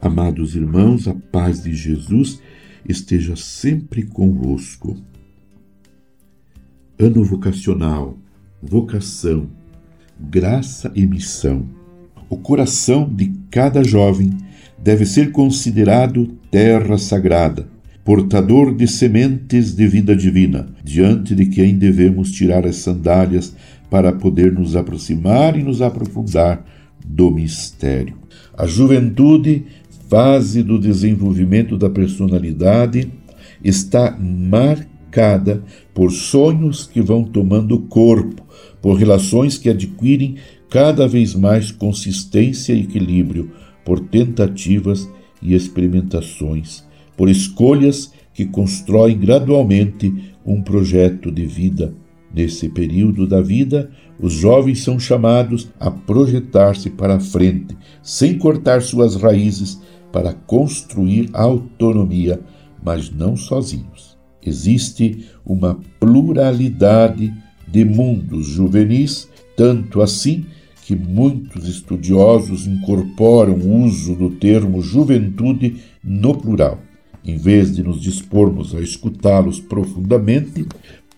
Amados irmãos, a paz de Jesus esteja sempre convosco. Ano vocacional, vocação, graça e missão. O coração de cada jovem deve ser considerado terra sagrada, portador de sementes de vida divina, diante de quem devemos tirar as sandálias para poder nos aproximar e nos aprofundar do mistério. A juventude fase do desenvolvimento da personalidade está marcada por sonhos que vão tomando corpo, por relações que adquirem cada vez mais consistência e equilíbrio, por tentativas e experimentações, por escolhas que constroem gradualmente um projeto de vida. Nesse período da vida, os jovens são chamados a projetar-se para a frente, sem cortar suas raízes para construir autonomia, mas não sozinhos. Existe uma pluralidade de mundos juvenis, tanto assim que muitos estudiosos incorporam o uso do termo juventude no plural. Em vez de nos dispormos a escutá-los profundamente,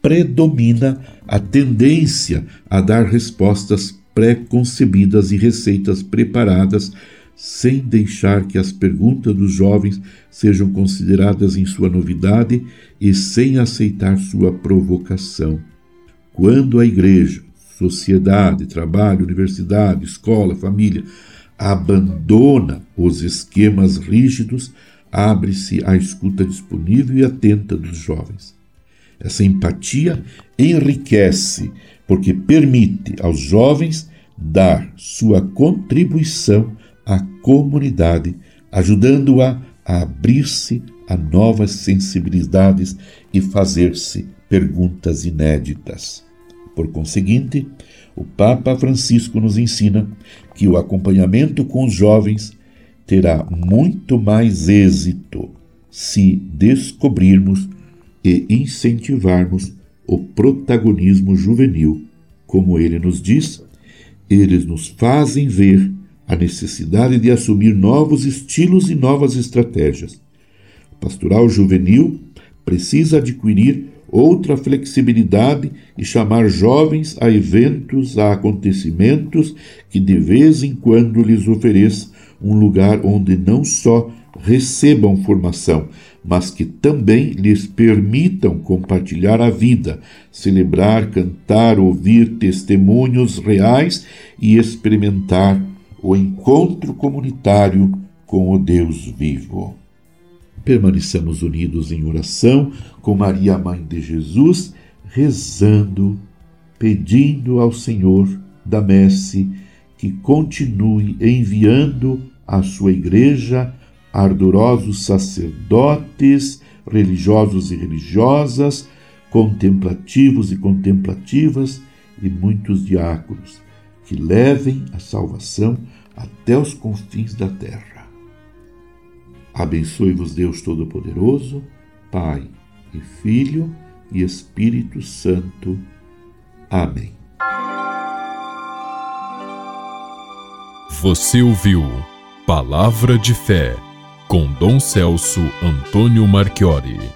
predomina a tendência a dar respostas pré-concebidas e receitas preparadas sem deixar que as perguntas dos jovens sejam consideradas em sua novidade e sem aceitar sua provocação. Quando a igreja, sociedade, trabalho, universidade, escola, família abandona os esquemas rígidos, abre-se a escuta disponível e atenta dos jovens. Essa empatia enriquece porque permite aos jovens dar sua contribuição a comunidade, ajudando-a a abrir-se a novas sensibilidades e fazer-se perguntas inéditas. Por conseguinte, o Papa Francisco nos ensina que o acompanhamento com os jovens terá muito mais êxito se descobrirmos e incentivarmos o protagonismo juvenil. Como ele nos diz, eles nos fazem ver a necessidade de assumir novos estilos e novas estratégias. O pastoral juvenil precisa adquirir outra flexibilidade e chamar jovens a eventos, a acontecimentos que de vez em quando lhes ofereça um lugar onde não só recebam formação, mas que também lhes permitam compartilhar a vida, celebrar, cantar, ouvir testemunhos reais e experimentar o encontro comunitário com o Deus vivo. Permaneçamos unidos em oração com Maria, Mãe de Jesus, rezando, pedindo ao Senhor da Messe que continue enviando à sua Igreja ardorosos sacerdotes, religiosos e religiosas, contemplativos e contemplativas e muitos diáconos que levem a salvação até os confins da terra. Abençoe-vos Deus Todo-Poderoso, Pai e Filho e Espírito Santo. Amém. Você ouviu Palavra de Fé com Dom Celso Antônio Marchiori.